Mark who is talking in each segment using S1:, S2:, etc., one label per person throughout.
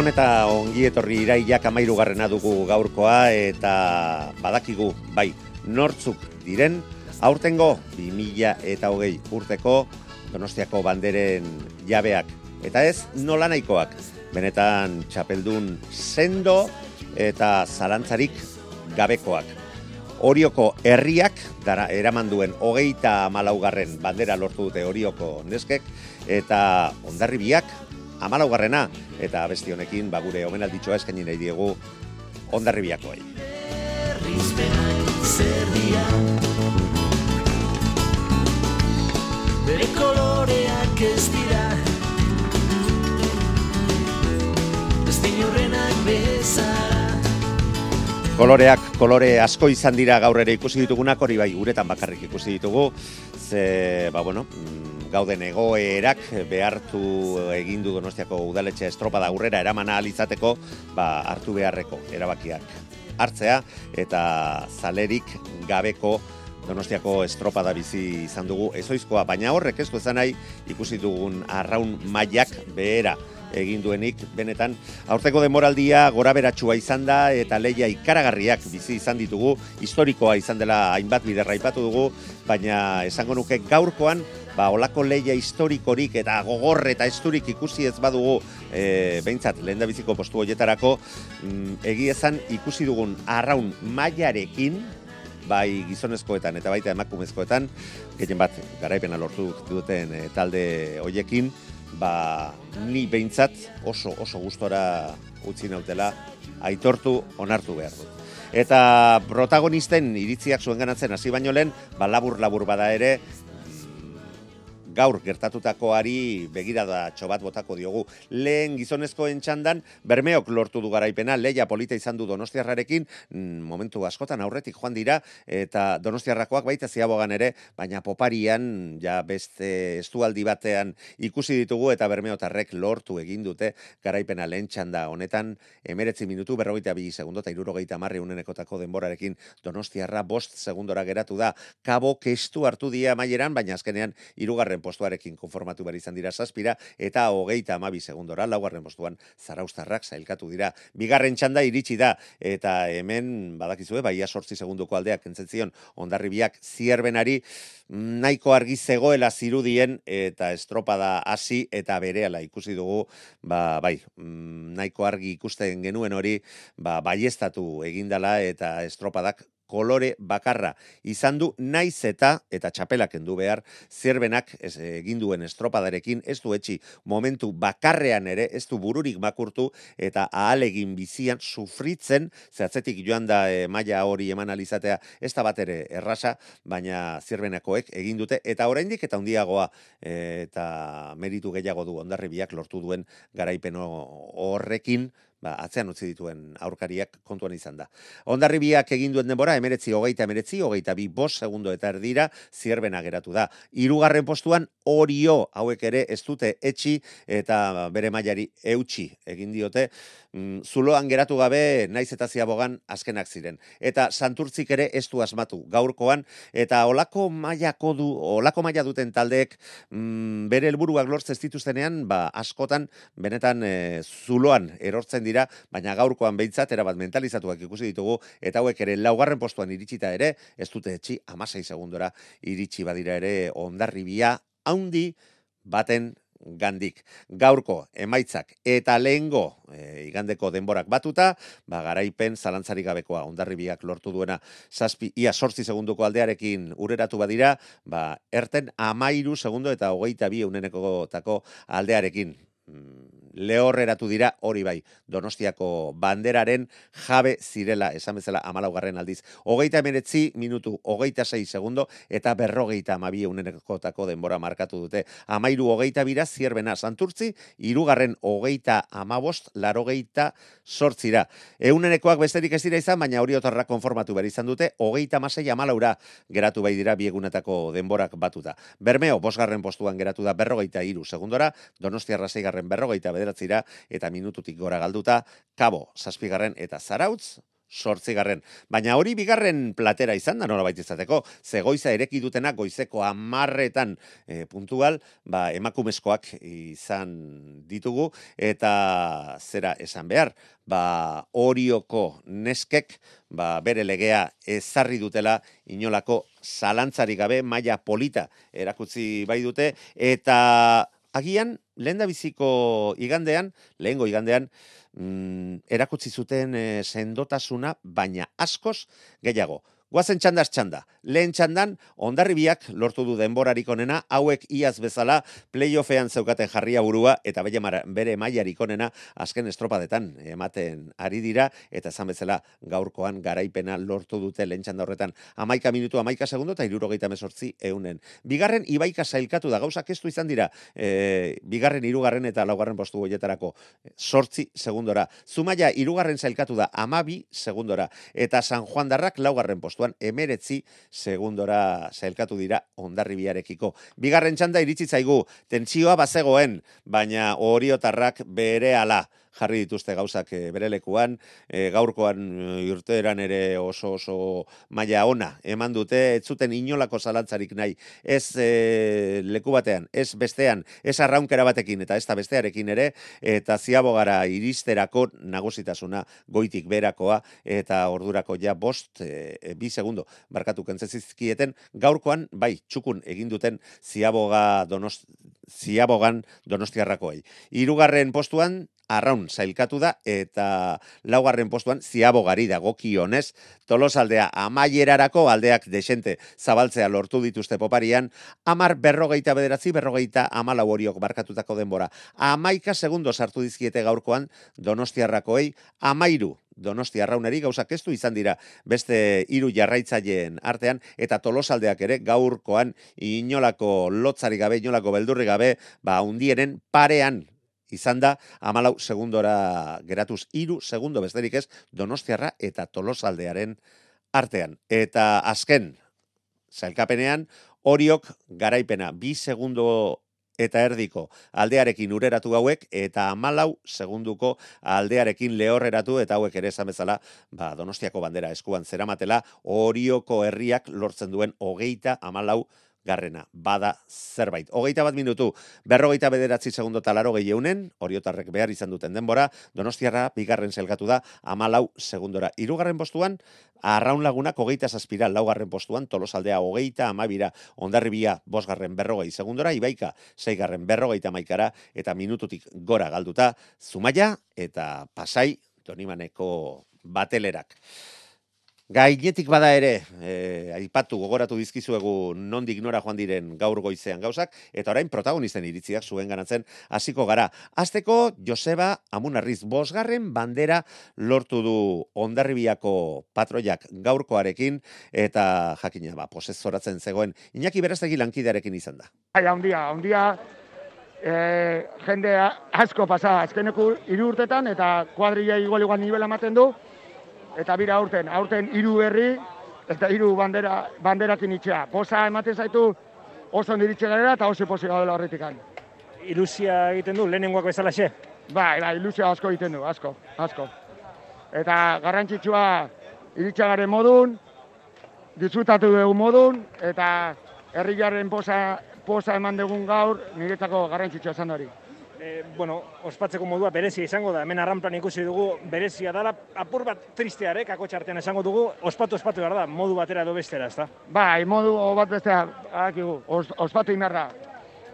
S1: Gabon eta ongi etorri iraiak amairugarrena dugu gaurkoa eta badakigu, bai, nortzuk diren, aurtengo 2000 eta hogei urteko Donostiako banderen jabeak. Eta ez nola nahikoak, benetan txapeldun sendo eta zalantzarik gabekoak. Orioko herriak dara eraman duen hogeita malaugarren bandera lortu dute Orioko neskek eta ondarribiak amalaugarrena eta besti honekin ba gure omenalditxoa eskaini nahi diegu ondarribiakoei.
S2: Bere koloreak ez dira. Ez dinurrenak bezara
S1: Koloreak kolore asko izan dira gaur ere ikusi ditugunak, hori bai uretan bakarrik ikusi ditugu, ze, ba bueno, mm, gauden egoerak behartu egin du Donostiako udaletxe estropada aurrera eraman ahal izateko, ba hartu beharreko erabakiak hartzea eta zalerik gabeko Donostiako estropada bizi izan dugu ezoizkoa, baina horrek ez du esan nahi ikusi dugun arraun mailak behera egin duenik, benetan, aurteko demoraldia gora beratxua izan da eta leia ikaragarriak bizi izan ditugu, historikoa izan dela hainbat biderra aipatu dugu, baina esango nuke gaurkoan, ba, olako leia historikorik eta gogor eta esturik ikusi ez badugu, e, behintzat, lehen biziko postu horietarako, mm, egi esan ikusi dugun arraun mailarekin, bai gizonezkoetan eta baita emakumezkoetan, gehien bat garaipena lortu duten e, talde hoiekin, ba, ni behintzat oso oso gustora utzi nautela aitortu onartu behar dut. Eta protagonisten iritziak zuen ganatzen hasi baino lehen, ba, labur labur bada ere, gaur gertatutakoari begirada txobat botako diogu. Lehen gizonezkoen txandan, bermeok lortu du garaipena, leia polita izan du donostiarrarekin, mm, momentu askotan aurretik joan dira, eta donostiarrakoak baita ziabogan ere, baina poparian, ja beste estualdi batean ikusi ditugu, eta bermeotarrek lortu egin dute garaipena lehen txanda honetan, emeretzi minutu, berrogeita bi segundo, eta irurogeita marri unenekotako denborarekin donostiarra bost segundora geratu da. Kabo kestu hartu dia maieran, baina azkenean irugarren postuarekin konformatu behar izan dira zazpira, eta hogeita amabi segundora, laugarren postuan zaraustarrak zailkatu dira. Bigarren txanda iritsi da, eta hemen badakizue, baia sortzi segunduko aldeak entzentzion ondarribiak zierbenari, nahiko argi zegoela zirudien eta estropada hasi eta berehala ikusi dugu, ba, bai, mm, nahiko argi ikusten genuen hori, ba, baiestatu egindala eta estropadak kolore bakarra. Izan du naiz eta eta txapelak endu behar zerbenak ez egin duen estropadarekin ez du etxi momentu bakarrean ere ez du bururik makurtu eta ahalegin bizian sufritzen zehatzetik joan da e, maila hori eman alizatea ez da bat ere errasa baina zerbenakoek egin dute eta oraindik eta handiagoa e, eta meritu gehiago du ondarribiak lortu duen garaipen horrekin ba, atzean utzi dituen aurkariak kontuan izan da. Ondarribiak egin duen denbora, emeretzi, hogeita emeretzi, hogeita bi bos segundo eta erdira, zierbena geratu da. Hirugarren postuan, orio hauek ere ez dute etxi eta bere mailari eutxi egin diote, mm, zuloan geratu gabe naiz eta ziabogan azkenak ziren. Eta santurtzik ere ez du asmatu gaurkoan, eta olako mailako du, olako maila duten taldeek mm, bere helburuak lortzen dituztenean, ba, askotan, benetan e, zuloan erortzen dira, baina gaurkoan behintzat erabat mentalizatuak ikusi ditugu, eta hauek ere laugarren postuan iritsita ere, ez dute etxi amasei segundora iritsi badira ere ondarribia haundi baten gandik. Gaurko emaitzak eta lehengo e, igandeko denborak batuta, ba, garaipen zalantzarik gabekoa ondarribiak lortu duena zazpi, ia sortzi segunduko aldearekin ureratu badira, ba, erten amairu segundo eta hogeita bi euneneko tako aldearekin mm, lehorreratu dira hori bai Donostiako banderaren jabe zirela esan bezala amalaugarren aldiz. Hogeita emeretzi minutu, hogeita sei segundo eta berrogeita amabie unenekotako denbora markatu dute. Amairu hogeita bira zierbena santurtzi, irugarren hogeita amabost, larogeita sortzira. Eunenekoak besterik ez dira izan, baina hori otarra konformatu behar izan dute, hogeita masei amalaura geratu bai dira biegunetako denborak batuta. Bermeo, bosgarren postuan geratu da berrogeita iru segundora, Donostiarra zeigarren berrogeita bederatzira eta minututik gora galduta, kabo, zazpigarren eta zarautz, sortzigarren. Baina hori bigarren platera izan da nola izateko, zegoiza ereki dutena goizeko amarretan e, puntual, ba, emakumezkoak izan ditugu, eta zera esan behar, ba, orioko neskek, ba, bere legea ezarri dutela inolako zalantzari gabe, maila polita erakutzi bai dute, eta agian, lehen biziko igandean, lehengo igandean, mm, erakutsi zuten e, sendotasuna, baina askoz gehiago. Guazen txandaz txanda. Lehen txandan, ondarribiak lortu du denborarik onena, hauek iaz bezala playoffean zeukaten jarria burua, eta bere maiarik onena azken estropadetan ematen ari dira, eta esan bezala gaurkoan garaipena lortu dute lehen txanda horretan amaika minutu, amaika segundo, eta irurogeita mesortzi eunen. Bigarren, ibaika zailkatu da, gauzak estu izan dira, e, bigarren, irugarren eta laugarren postu goietarako sortzi segundora. Zumaia, irugarren zailkatu da, amabi segundora, eta San Juan Darrak laugarren postu postuan emeretzi segundora zailkatu dira ondarribiarekiko. Bigarren txanda iritsi zaigu, tentsioa bazegoen, baina oriotarrak bere ala jarri dituzte gauzak e, bere lekuan, e, gaurkoan e, urteeran ere oso oso maila ona eman dute, ez zuten inolako zalantzarik nahi, ez e, leku batean, ez bestean, ez arraunkera batekin eta ez da bestearekin ere, eta ziabogara iristerako nagusitasuna goitik berakoa, eta ordurako ja bost, e, bi segundo, barkatu kentzezizkieten, gaurkoan, bai, txukun egin duten ziaboga donost, ziabogan donostiarrakoei. Hirugarren postuan, arraun zailkatu da, eta laugarren postuan ziabogari da gokionez, tolosaldea amaierarako aldeak desente zabaltzea lortu dituzte poparian, amar berrogeita bederatzi, berrogeita amalau horiok barkatutako denbora. Amaika segundo sartu dizkiete gaurkoan donostiarrakoei, amairu Donosti arraunari gauzak eztu izan dira beste hiru jarraitzaileen artean eta tolosaldeak ere gaurkoan inolako lotzari gabe, inolako beldurri gabe, ba undienen parean izan da, amalau segundora geratuz, iru segundo besterik ez, donostiarra eta tolosaldearen artean. Eta azken, zailkapenean, horiok garaipena, bi segundo eta erdiko aldearekin ureratu hauek, eta amalau segunduko aldearekin lehorreratu, eta hauek ere esan bezala, ba, donostiako bandera eskuan zeramatela, horioko herriak lortzen duen hogeita amalau garrena, bada zerbait. Hogeita bat minutu, berrogeita bederatzi segundo talaro gehieuden, oriotarrek behar izan duten denbora, donostiarra, bigarren zelgatu da, amalau segundora. Irugarren postuan, arraun lagunak hogeita zazpira, laugarren postuan, tolosaldea hogeita amabira, ondarribia, bosgarren berrogei segundora, ibaika, zeigarren berrogeita maikara, eta minututik gora galduta, zumaia, eta pasai, donimaneko batelerak. Gainetik bada ere, e, aipatu gogoratu dizkizuegu nondik nora joan diren gaur goizean gauzak, eta orain protagonisten iritziak zuen ganatzen hasiko gara. Azteko, Joseba Amunarriz bosgarren bandera lortu du ondarribiako patroiak gaurkoarekin, eta jakina, ba, zoratzen zegoen, Iñaki beraztegi lankidearekin izan da.
S3: Ai, handia, handia, e, jende asko pasa, azkeneko hiru urtetan, eta kuadrilla igual igual nivel ematen du, eta bira aurten, aurten hiru berri eta hiru bandera banderakin itxea. Posa ematen zaitu oso ondiritxe gara eta oso posi gaudela horretik
S4: Ilusia egiten du, lehenengoak bezala xe?
S3: Bai, bai, ilusia asko egiten du, asko, asko. Eta garrantzitsua iritsa modun, disfrutatu dugu modun, eta herriaren posa, posa eman dugun gaur, niretzako garrantzitsua esan hori.
S4: E, bueno, ospatzeko modua berezia izango da. Hemen arranplan ikusi dugu berezia dela, apur bat tristeare, kako txartean esango dugu, ospatu ospatu behar da, modu batera edo bestera, ezta?
S3: Bai, modu bat bestea, akigu, os, ospatu inbar da.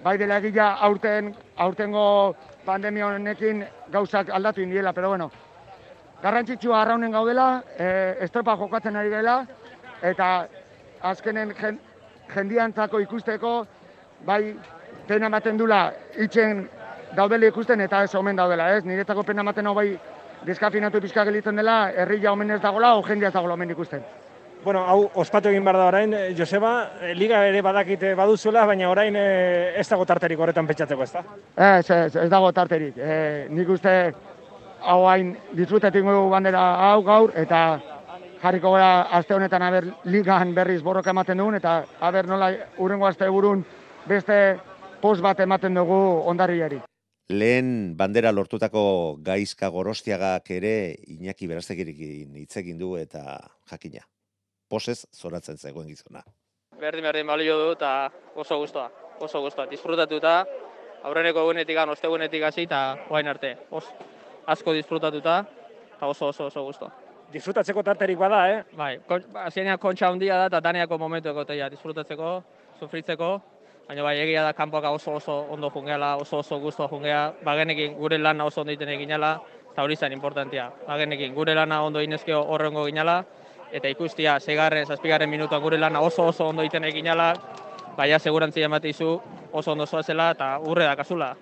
S3: Bai dela egia aurten, aurtengo pandemia honekin gauzak aldatu indiela, pero bueno, garrantzitsua arraunen gaudela, e, estropa jokatzen ari dela, eta azkenen jen, jendiantzako ikusteko, bai pena ematen dula itxen daudela ikusten eta ez omen daudela, ez? Niretzako pena ematen hau bai deskafinatu pixka gelitzen dela, herria omen ez dagoela, o jendia ez dagoela omen ikusten.
S4: Bueno, hau ospatu egin behar da orain, eh, Joseba, eh, liga ere badakite baduzuela, baina orain eh, ez dago tarterik horretan pentsatzeko, ezta?
S3: Ez, ez, ez dago tarterik. E, nik uste hau hain disfrutetik bandera hau gaur, eta jarriko gara aste honetan aber ligan berriz borroka ematen dugun, eta aber nola urrengo aste burun beste post bat ematen dugu ondarriari.
S1: Lehen bandera lortutako gaizka gorostiagak ere Iñaki Beraztegirekin hitz egin du eta jakina. Posez zoratzen zegoen gizona.
S5: berdin berdin balio du eta oso gustoa, oso gustoa. Disfrutatuta, aurreneko egunetik, ostegunetik hasi eta orain arte. Os, asko disfrutatuta eta oso oso oso gustoa.
S4: Disfrutatzeko tarterik bada, eh?
S5: Bai, kon, azkenean kontxa handia da eta daneako momentu egotea disfrutatzeko, sufritzeko, baina bai egia da kanpoka oso oso ondo jungela, oso oso gustoa jungea, bagenekin gure lana oso ondo egiten eginala, eta hori zen importantia. Bagenekin gure lana ondo inezkeo horrengo ginala, eta ikustia, segarren, zazpigarren minutuan gure lana oso oso ondo egiten eginala, baina segurantzia emate oso ondo zoazela eta urre da kasula.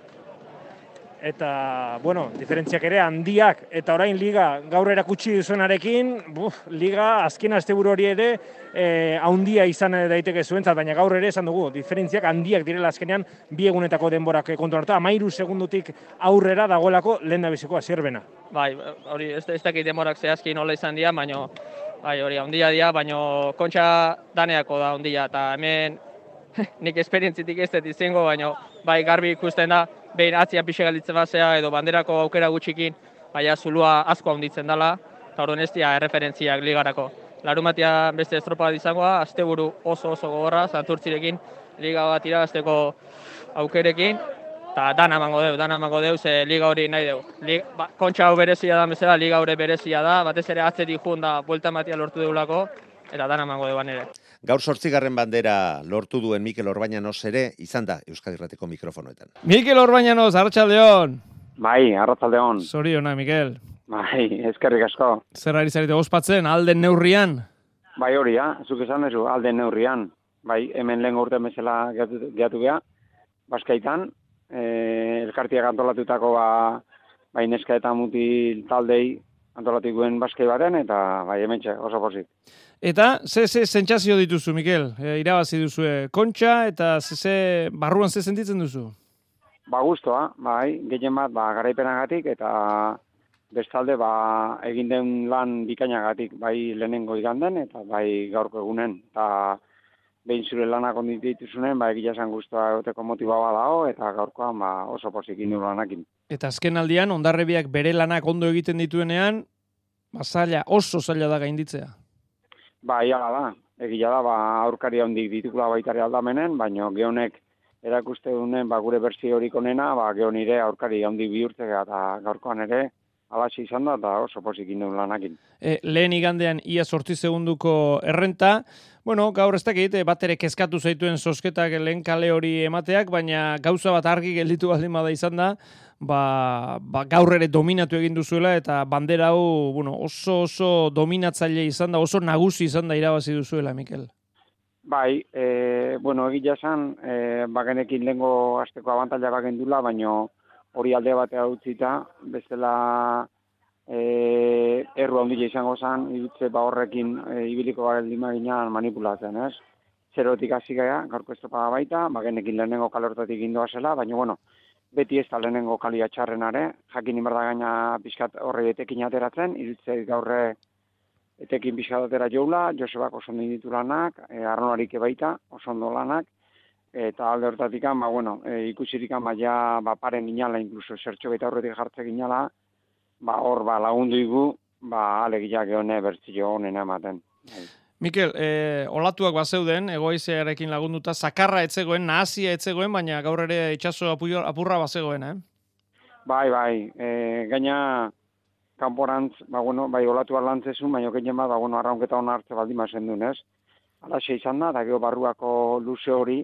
S4: Eta, bueno, diferentziak ere handiak, eta orain liga gaur erakutsi duzuenarekin, buf, liga azken asteburu hori ere eh, handia izan daiteke zuentzat, baina gaur ere esan dugu, diferentziak handiak direla azkenean bi egunetako denborak kontrolatuta, amairu segundutik aurrera dagoelako lehen da bizikoa zerbena.
S5: Bai, hori ez, ez dakit demorak zehazki nola izan dira, baina bai, hori handia dira, baina kontxa daneako da handia, eta hemen nik esperientzitik ez dut izango, baina bai garbi ikusten da, behin atzia pixe galditzen basea edo banderako aukera gutxikin, baina zulua asko handitzen dela, eta ez dira erreferentziak ligarako. Larumatia beste estropa izangoa, asteburu oso oso gogorra, santurtzirekin, liga bat irabazteko aukerekin, eta dana emango deu, dana emango deu, ze liga hori nahi deu. Liga, ba, kontxa hau berezia da bezala, liga hori berezia da, batez ere atzetik jun da, buelta ematia lortu deulako, eta dana emango deu ere.
S1: Gaur sortzigarren bandera lortu duen Mikel Orbañanos ere izan da Euskadi Irratiko mikrofonoetan.
S6: Mikel Orbañanos, Arratsaldeon.
S7: Bai, arratzaldeon.
S6: Zoriona, Mikel.
S7: Bai, eskerrik asko.
S6: Zer ari zarete ospatzen, alden neurrian?
S7: Bai hori, ja, zuk esan duzu, alden neurrian. Bai, hemen lehen urte bezala geatu, geatu geha, Baskaitan, e, elkartiak antolatutako ba, bai neska eta mutil taldei antolatikoen baskai baten, eta bai hemen oso pozik.
S6: Eta, ze, ze sentsazio dituzu, Mikel? E, irabazi duzu kontxa, eta ze, ze barruan ze sentitzen duzu?
S7: Ba, guztua, bai, gehien bat, ba, garaipenagatik, eta bestalde, ba, egin den lan bikainagatik, bai lehenengo iganden, eta bai gaurko egunen. Eta behin zure lanak ondit dituzunen, ba, egia esan guztua egoteko motiba badao, eta gaurkoan ba, oso posik indu lanakin.
S6: Eta azken aldian, ondarrebiak bere lanak ondo egiten dituenean, ba, zaila, oso zaila da gainditzea.
S7: Ba, ia da, egia da, ba, aurkari handik ditukula baitare aldamenen, baino geonek erakuste dunen, ba, gure berzio horik onena, ba, geon ire aurkari handik bihurtzea, eta gaurkoan ere, alaxi izan da, eta oso posik indu lanakin.
S6: E, lehen igandean, ia sortzi segunduko errenta, Bueno, gaur ez dakit, bat ere kezkatu zaituen sosketak lehen kale hori emateak, baina gauza bat argi gelditu baldin bada izan da, ba, ba gaur ere dominatu egin duzuela eta bandera hau bueno, oso oso dominatzaile izan da, oso nagusi izan da irabazi duzuela, Mikel.
S7: Bai, e, bueno, egia esan, e, bagenekin lehenko azteko abantaila bagendula, baina hori alde batea utzita, bestela e, erru handia izango zen, irutze ba horrekin e, ibiliko baldin maginan manipulatzen, ez? Zerotik hasi gara, gaurko estropada baita, bagenekin lehenengo kalortatik indoa zela, baina, bueno, beti ez da lehenengo kalia txarrenare, jakin inberda gaina pixkat horre etekin ateratzen, irutze gaurre etekin pixkat atera joula, Josebak oso ditu lanak, e, arnoarik baita, oso ondo lanak, eta alde hortatik, ba, bueno, e, ikusirik ja, ba, paren ginala, inkluso, zertxo baita horretik jartze ginala, ba, hor ba, lagundu igu, ba, alegiak eone bertzio honen ematen. Bai.
S6: Mikel, e, olatuak bazeuden, egoizearekin lagunduta, zakarra etzegoen, nahazia etzegoen, baina gaur ere itxaso apurra bazegoen, eh?
S7: Bai, bai, e, gaina kanporantz, ba, bueno, bai, olatu alantzezun, baina gehien bat, ba, bueno, arraunketa hona hartze baldin mazen duen, ez? Hala izan da, eta gero barruako luze hori,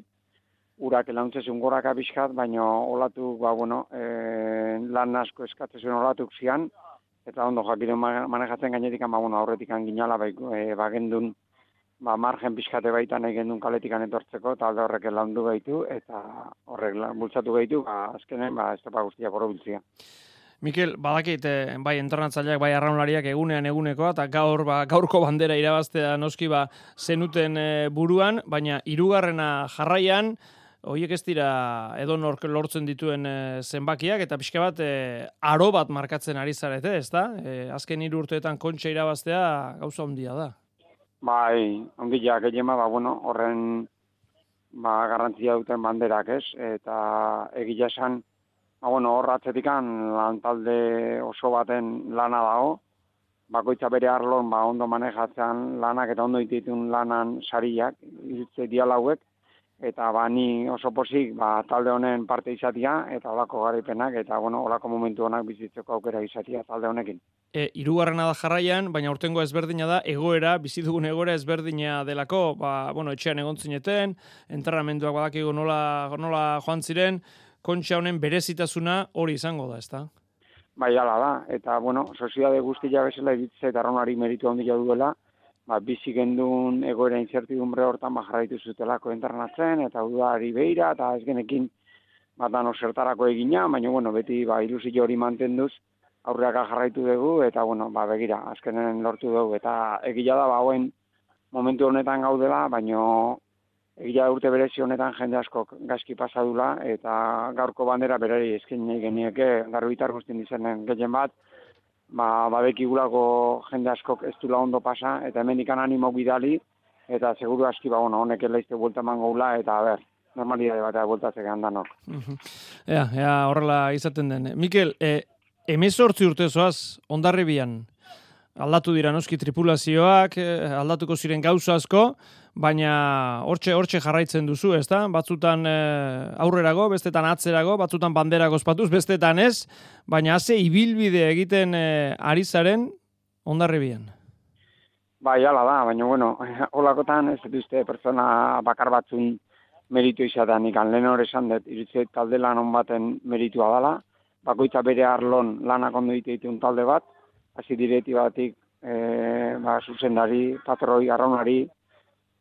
S7: urak elantzezun goraka bizkat, baina olatu, ba, bueno, e, lan asko eskatzezun olatuk zian, eta ondo jakiren ma- manejatzen gainetik, ba, bueno, aurretik ginala, bai, e, ba, gendun, ba, margen pixkate baitan egin duen kaletikan etortzeko, eta alde horrek landu gaitu, eta horrek bultzatu gaitu, ba, azkenen, ba, ez topa guztiak borobiltzia.
S6: Mikel, badakit, eh, bai entrenatzaileak, bai arraunlariak egunean egunekoa, eta gaur, ba, gaurko bandera irabaztea noski ba, zenuten eh, buruan, baina hirugarrena jarraian, Hoiek ez dira edonork lortzen dituen eh, zenbakiak eta pixka bat eh, aro bat markatzen ari zarete, ezta? Eh, azken hiru urteetan kontxa irabaztea gauza handia da.
S7: Bai, ja, gehiema, ba, bueno, horren ba, garrantzia duten banderak, ez? Eta egia esan, ba, bueno, hor atzetikan lan talde oso baten lana dago, bakoitza bere arlon ba, ondo manejatzean lanak eta ondo ditun lanan sariak, hitze dialauek, eta ba, ni oso posik ba, talde honen parte izatia, eta olako garaipenak, eta bueno, olako momentu honak bizitzeko aukera izatia talde honekin.
S6: E, irugarrena da jarraian, baina urtengo ezberdina da, egoera, bizi dugun egoera ezberdina delako, ba, bueno, etxean egon zineten, entrenamenduak badakigu nola, nola joan ziren, kontxa honen berezitasuna hori izango da, ezta?
S7: Bai, ala da, eta bueno, soziade guztia bezala iritze eta arraunari meritu handia duela, ba, bizi gendun egoera incertidumbre hortan ba, jarraitu zutelako entrenatzen, eta udari beira, eta ez genekin ba, dano zertarako egina, baina bueno, beti ba, ilusio hori mantenduz, aurreaka jarraitu dugu, eta bueno, ba, begira, azkenen lortu dugu, eta egila da, ba, hauen momentu honetan gaudela, baino egia urte berezi honetan jende askok gaizki pasadula, eta gaurko bandera berari eskin nahi genieke, garbitar guztien izenen gehien bat, ba, badekigulako jende askok ez dula ondo pasa, eta hemen animo bidali, eta seguru aski, ba, bueno, honek elaizte buelta emango gula, eta a ber, normalidade bat bueltatzek handanok.
S6: Mhm. Ea, ea, horrela izaten den. Mikel, e, emezortzi urte zoaz, ondarribian, aldatu dira noski tripulazioak, eh, aldatuko ziren gauza asko, baina hortxe hortxe jarraitzen duzu, ezta? Batzutan eh, aurrerago, bestetan atzerago, batzutan bandera ospatuz, bestetan ez, baina haze ibilbide egiten eh, ari zaren ondarribian.
S7: Bai, ala da, baina bueno, holakotan ez uste pertsona bakar batzun meritu izatean ikan lehen hori esan dut, iritze talde lan on baten meritua dela, bakoitza bere arlon lanak ondo ditu ditun talde bat, hasi direti batik e, ba, zuzendari, patroi, arraunari,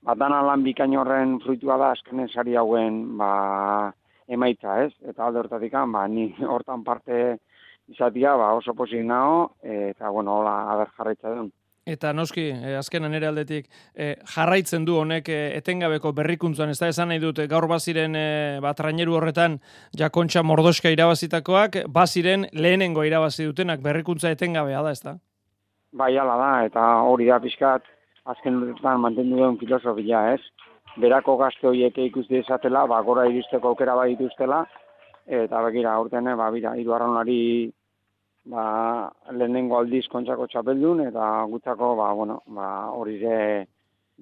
S7: ba, dana lan bikain horren fruitua da azkenen sari hauen ba, emaitza, ez? Eta alde hortatik, ba, ni hortan parte izatia ba, oso posik nao, eta bueno, hola, aber jarraitza duen.
S6: Eta noski, eh, azkenan ere aldetik, eh, jarraitzen du honek eh, etengabeko berrikuntzan, ez da esan nahi dut, eh, gaur baziren eh, ba, traineru horretan jakontxa mordoska irabazitakoak, baziren lehenengo irabazi dutenak berrikuntza etengabea da, ez da?
S7: Bai, ala da, eta hori da pixkat, azken urtetan mantendu duen filosofia, ez? Berako gazte horiek ikusi dezatela, ba, gora iristeko aukera bai dituztela, eta begira, aurten, ba, bira, hiru arraunari ba, lehenengo aldiz kontsako txapeldun, eta gutzako, ba, bueno, ba, hori ere,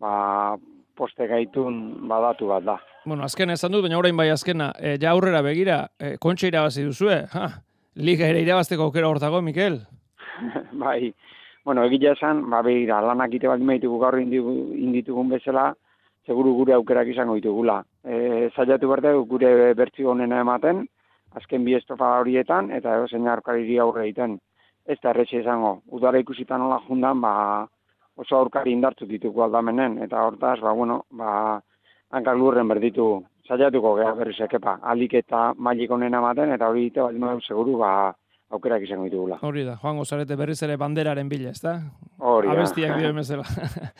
S7: ba, poste gaitun badatu bat da.
S6: Bueno, azkena esan dut, baina orain bai azkena, e, ja aurrera begira, e, kontxa irabazi duzue, ha, liga ere irabazteko aukera hortago, Mikel?
S7: bai, bueno, egia esan, ba, begira, lanak ite baldin behitugu gaur inditugun bezala, seguru gure aukerak izango ditugula. E, zaiatu berde gure bertzio honena ematen, azken bi estrofa horietan, eta edo zein aurkariri aurre egiten. Ez da erretxe izango. Udara ikusitan nola jundan, ba, oso aurkari indartu ditugu aldamenen, eta hortaz, ba, bueno, ba, hankak lurren berditu saiatuko geha berriz ekepa. Alik eta mailik onena ematen, eta hori ite baldin seguru, ba, aukerak izango ditugula.
S6: Hori da, joango zarete berriz ere banderaren bila, ez da?
S7: Hori da.
S6: Abestiak dio bezala.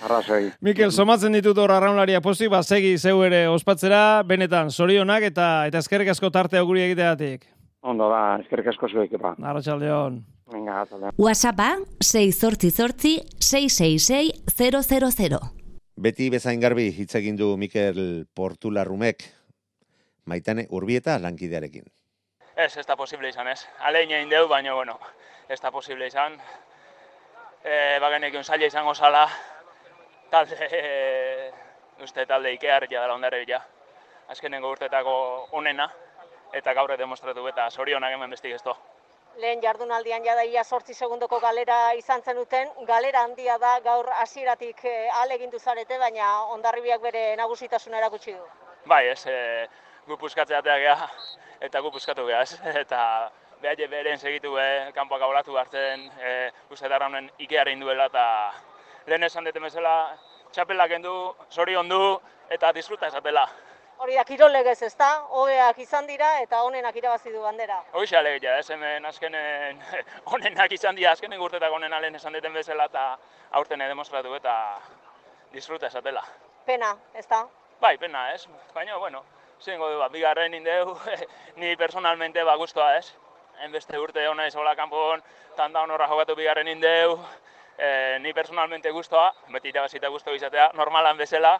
S7: Arrazoi.
S6: Mikel, somatzen ditut hor arraunlaria pozik, ba, segi zeu ere ospatzera, benetan, zorionak eta eta eskerrik asko tarte guri egiteatik.
S7: Ondo da, eskerrik asko zuek, epa.
S6: Arratxaldeon.
S7: Venga, atzaldeon.
S8: WhatsAppa 688 666 000.
S1: Beti bezain garbi hitz egin du Mikel Portularrumek, maitane urbieta lankidearekin.
S9: Ez, ez da posible izan, ez. Alein egin deu, baina, bueno, ez da posible izan. E, bagenekin zaila izango zala, talde, e, uste talde ikear ja dela ondare bila. Azkenengo urtetako onena, eta gaur demostratu eta zorionak hemen bestik ez
S10: lehen jardunaldian jada ia sortzi segundoko galera izan zenuten, galera handia da gaur hasieratik e, alegindu zarete, baina ondarribiak bere nagusitasuna erakutsi du.
S9: Bai, ez, e, gu puskatzeatea geha, eta gu puskatu geha, ez, eta behaile beren segitu be, kanpoak abolatu hartzen, e, uste darra honen ikeara induela, eta lehen esan deten bezala, txapelak endu, zorion du, eta disfruta esatela.
S10: Hori da, kirolegez ez da, hobeak izan dira eta honenak irabazi du bandera.
S9: Hoxe alegia, ez hemen azkenen onenak izan dira, azkenen urtetak onena lehen esan deten bezala, eta aurten demostratu eta disfruta esatela.
S10: Pena, ez da?
S9: Bai, pena, ez? Baina, bueno, zengo du, ba, bigarren indeu, ni personalmente ba guztua, ez? Enbeste urte hona izola kanpon, tanda honorra jokatu bigarren indeu, e, ni personalmente guztua, beti irabazita guztua izatea, normalan bezala,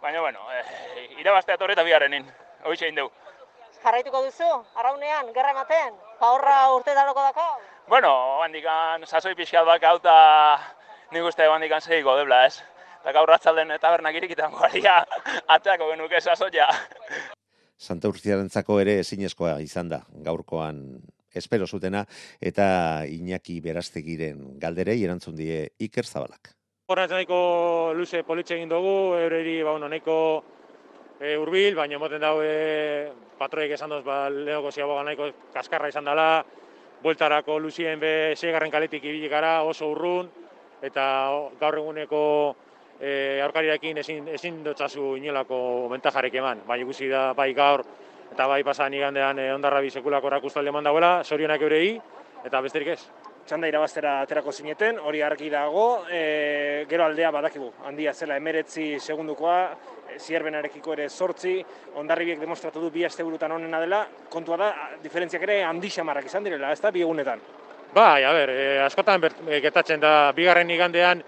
S9: baina, bueno, e, irabaztea torre eta bigarrenin, hoxe indeu.
S10: Jarraituko duzu, arraunean, gerra ematen, paurra urtetaroko dako?
S9: Bueno, handikan sasoi pixkat bak hau eta nik uste handikan segiko debla, ez? Eta gaur ratzalden tabernak irikitan guaria, ateako genuke sasoia.
S1: Santa Urziarentzako ere ezinezkoa izan da gaurkoan espero zutena eta Iñaki Berastegiren galderei erantzun die Iker Zabalak.
S4: Horra nahiko luze politxe egin dugu, eureri ba, bueno, nahiko e, urbil, baina moten dago e, patroiek esan duz, ba, lehoko ziaboga nahiko kaskarra izan dela, bueltarako luzien be seigarren kaletik ibili gara oso urrun, eta gaur eguneko e, aurkarirekin ezin, ezin dotzazu inolako bentajarek eman. Bai ikusi da, bai gaur, eta bai pasan igandean e, ondarra bisekulako erakustalde eman dauela, sorionak eurei, eta besterik ez.
S11: txanda irabaztera aterako zineten, hori argi dago, e, gero aldea badakigu, handia zela emeretzi segundukoa, zierbenarekiko ere sortzi, ondarribiek demostratu du bi asteburutan onena dela, kontua da, diferentziak ere handi xamarrak izan direla, ez da, bi egunetan.
S4: Bai, a ber, e, askotan bert, e, getatzen da, bigarren igandean,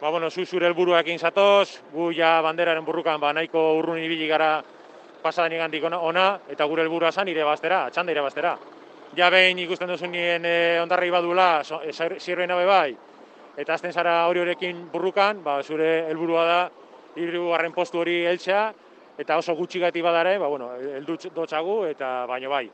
S4: ba, bueno, zu zure helburuakin zatoz, gu ja banderaren burrukan, ba, nahiko urrun ibili gara pasadan igandik ona, ona, eta gure helburua zan irabaztera, txanda irabaztera. Ja behin ikusten duzu nien e, ondarri badula, so, e, bai, eta azten zara hori horrekin burrukan, ba, zure helburua da, hirugarren postu hori heltzea, eta oso gutxi gati badare, ba, bueno, heldu dotxagu, eta baino bai.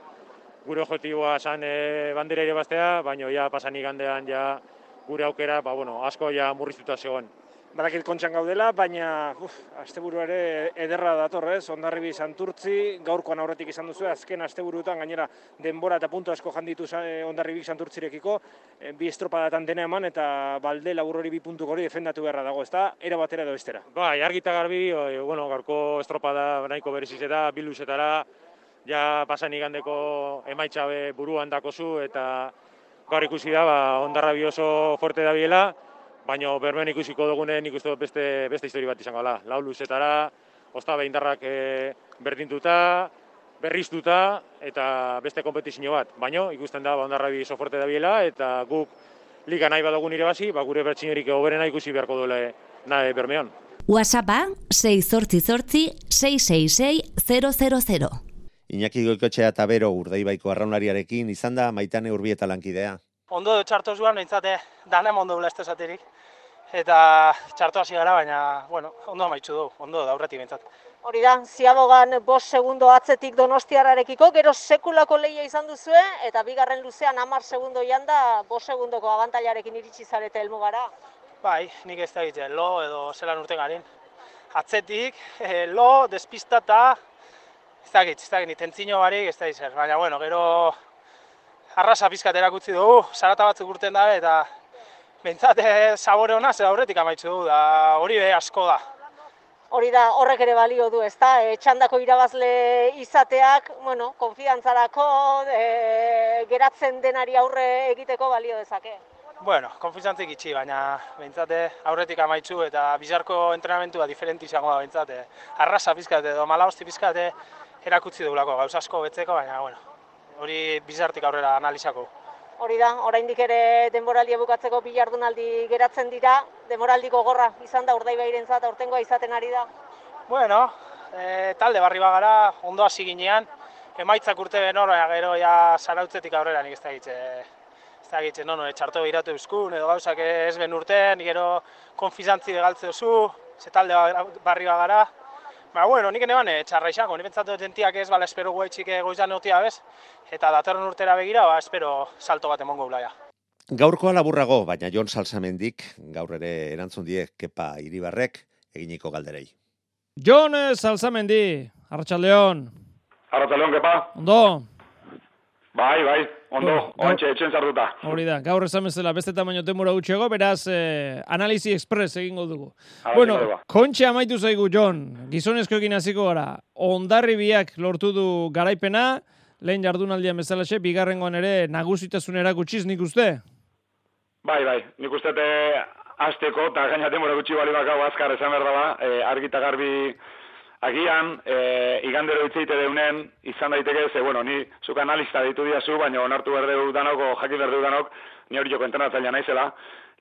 S4: Gure objektiboa zan e, bandera ere bastea, baino ja pasan igandean ja gure aukera, ba, bueno, asko ja murriztuta zegoen.
S11: Badakit kontxan gaudela, baina uf, asteburu ere ederra dator, ez? Ondarribi Santurtzi, gaurkoan aurretik izan duzu, azken asteburuetan gainera denbora eta puntu asko janditu eh, Ondarribik Santurtzirekiko, eh, bi estropadatan dena eman eta balde labur hori bi puntu hori defendatu beharra dago, ezta? Era batera edo bestera.
S4: Bai, argita garbi, e, bueno, gaurko estropada nahiko bereziz eta biluzetara, ja pasan igandeko emaitxabe buruan dakozu eta gaur ikusi da, ba, ondarrabi oso fuerte dabiela, baina bermen ikusiko dugunen ikuste dut beste, beste histori bat izango da. Lau luzetara, osta behindarrak e, berdintuta, berriztuta eta beste kompetizio bat. Baina ikusten da, ba, ondarrabi oso fuerte dabiela eta guk liga nahi badugun irabazi, ba, gure bertxinerik oberena ikusi beharko duela nahi bermeon.
S8: WhatsAppa 688 666 000.
S1: Iñaki Goikotxea eta Bero urdaibaiko arraunlariarekin izan da maitane urbieta lankidea.
S12: Ondo txarto zuan, behintzate, danem ondo ez esaterik. Eta txarto hasi gara, baina, bueno, ondo amaitzu du, ondo da behintzat.
S10: Hori da, ziabogan bost segundo atzetik donostiararekiko, gero sekulako lehia izan duzue, eta bigarren luzean hamar segundo janda, bost segundoko abantailarekin iritsi zarete helmugara.
S12: Bai, nik ez da egiten, lo edo zelan urten garin. Atzetik, eh, lo, despistata, ez da egit, ez da egit, tentzino barik ez da egit baina, bueno, gero arrasa pizkat erakutsi dugu, sarata batzuk urten dabe, eta behintzat eh, sabore hona, zer aurretik amaitzu du, da hori be asko da.
S10: Hori da, horrek ere balio du, ezta? E, txandako irabazle izateak, bueno, konfidantzarako, e, geratzen denari aurre egiteko balio dezake.
S12: Bueno, konfizantzik itxi, baina behintzate aurretik amaitzu eta bizarko entrenamentua diferenti izango da behintzate. Arrasa pizkat edo malaosti pizkat erakutsi dugulako gauz asko betzeko, baina bueno, hori bizartik aurrera analizako.
S10: Hori da, oraindik ere denboraldia bukatzeko bi jardunaldi geratzen dira, denboraldiko gorra izan da urdaibairentzat aurtengoa izaten ari da.
S12: Bueno, e, talde barri bagara, ondo hasi ginean, emaitzak urte benor, gero ja zarautzetik aurrera nik ez da egitze, ez da egitze, no, no, txarto behiratu euskun, edo gauzak ez ben urtean, gero konfizantzi begaltze duzu, ze talde barri bagara, Ba, bueno, nik eneban e, txarra izango, nik bentsatu dentiak ez, bala, espero guaitxik goizan notia bez, eta datorren urtera begira, ba, espero salto bat emongo gula,
S1: Gaurkoa laburrago, baina Jon Salsamendik gaur ere erantzun die Kepa Iribarrek eginiko galderei.
S6: Jon Salsamendi, Arratxaldeon.
S13: Arratxaldeon, Kepa.
S6: Ondo.
S13: Bai, bai, ondo, bueno, oantxe, etxen zartuta.
S6: Hori da, gaur esan bezala, beste tamaino temura gutxego, beraz, eh, analizi express egingo dugu. bueno, kontxe amaitu zaigu, Jon, gizonezko egin hasiko gara, ondarri biak lortu du garaipena, lehen jardunaldian bezalaxe, bigarrengoan ere nagusitasun erakutsiz nik uste?
S13: Bai, bai, nik uste te azteko, eta gaina demora gutxi bali bakau azkar esan behar dela, e, argita garbi agian, e, igandero itzeite deunen, izan daiteke, ze, bueno, ni zuk analista ditu diazu, baina onartu berdeu danok, o jakin berdeu danok, ni hori joko entrenatzailea naizela,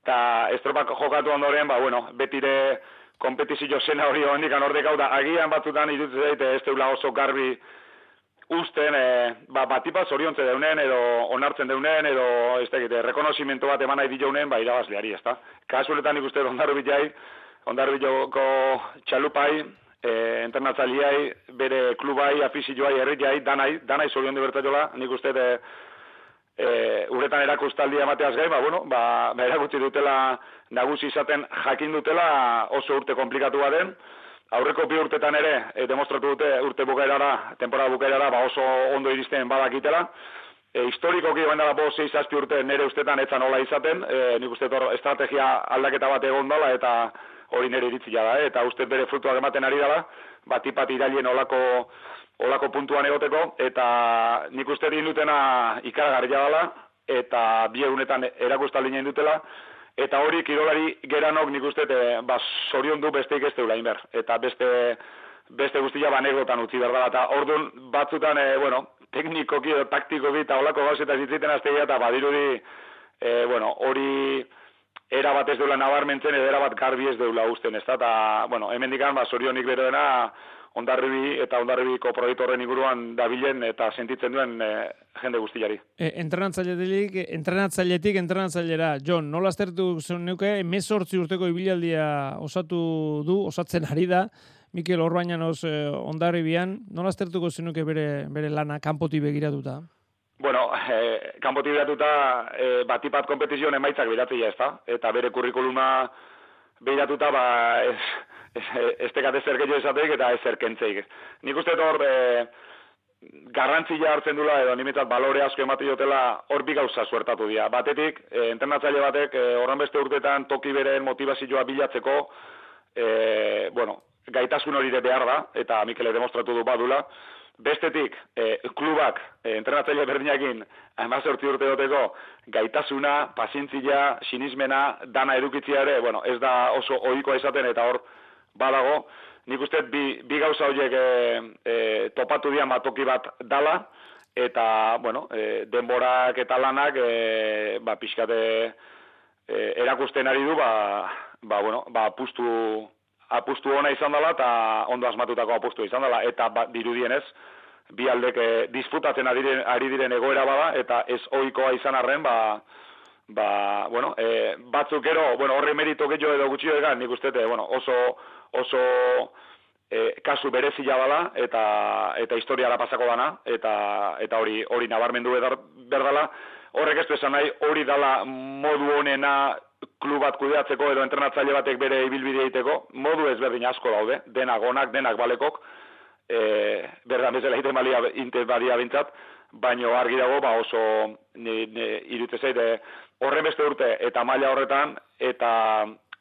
S13: eta estropak jokatu ondoren, ba, bueno, betire kompetizio zena hori hondik anordek hau da, agian batzutan irutzen daite ez deula oso garbi usten, e, ba, batipa zoriontze deunen, edo onartzen deunen, edo, ez tegite, rekonosimento bat eman nahi ditounen, ba, irabazleari, ez da. Kasuletan ikuste ondarro bitai, ondarro txalupai, e, internatzaliai, bere klubai, afizioai, herriai, danai, danai zorion de bertaiola, nik uste, e, e, uretan erakustaldi emateaz gai, ba, bueno, ba, ba erakutsi dutela, nagusi izaten jakin dutela oso urte komplikatu baden, aurreko bi urtetan ere e, demostratu dute urte bukaerara, temporada bukaerara, ba oso ondo iristen badakitela. E, historikoki baina da bo 6 urte nere ustetan etzan nola izaten, e, nik uste estrategia aldaketa bat egon dela eta hori nere iritzia da, eta uste bere frutuak ematen ari dela, bat ipat irailien olako, olako puntuan egoteko, eta nik uste din dutena ikaragarria dela, eta bi egunetan erakustaldinen dutela, eta hori kirolari geranok nik uste e, ba, sorion du besteik ez deula inber. Eta beste, beste guztia banegotan utzi behar eta orduan batzutan, e, bueno, teknikoki edo taktikoki eta olako gauzetan zitziten aztegia, eta badirudi, e, bueno, hori era bat ez deula nabarmentzen, edo era bat garbi ez deula usten, ez da, eta, bueno, hemen dikan, ba, sorionik beroena, ondarribi eta ondarribiko proiektu horren inguruan dabilen eta sentitzen duen e, jende guztiari.
S6: E, entrenatzailetik, entrenatzailetik entrenatzailera, John, nola aztertu zen neuke, emezortzi urteko ibilaldia osatu du, osatzen ari da, Mikel Orbañanos e, ondarribian, nola aztertuko zenuke bere, bere lana kanpoti begiratuta?
S13: Bueno, eh, kanpoti begiratuta eh, batipat kompetizioen emaitzak biratzea ez da, eta bere kurrikuluma begiratuta ba, ez, ez tekat ezer gehiago esateik eta ezer kentzeik. Nik uste hor e, garrantzia hartzen dula edo nimetat balore asko emate jotela hor bi gauza suertatu dira. Batetik, e, entrenatzaile batek e, horren beste urtetan toki beren motivazioa bilatzeko e, bueno, gaitasun hori behar da, eta Mikele demostratu du badula, Bestetik, e, klubak, e, entrenatzaile berdinakin, hainbat urte duteko, gaitasuna, pazientzia, sinismena, dana edukitzia ere, bueno, ez da oso ohikoa izaten, eta hor, badago, nik uste bi, bi gauza horiek e, e, topatu dian batoki bat dala, eta, bueno, e, denborak eta lanak, e, ba, pixkate e, erakusten ari du, ba, ba, bueno, ba, apustu, apustu ona izan dela, eta ondo asmatutako apustu izan dela, eta ba, dirudienez, bi aldek e, disfrutatzen ari diren, ari diren egoera bada, eta ez ohikoa izan arren, ba, ba, bueno, e, batzuk gero, bueno, horre merito gehiago edo gutxio egan, nik uste, bueno, oso, oso e, kasu berezila bala eta eta historiara pasako dana eta eta hori hori nabarmendu berdala horrek ez du esan nahi hori dala modu honena klub bat kudeatzeko edo entrenatzaile batek bere ibilbide egiteko modu ezberdin asko daude denak onak denak balekok e, berdan bezala egiten balia inte badia bintzat baino argi dago ba oso ni, ni irute zaite horren beste urte eta maila horretan eta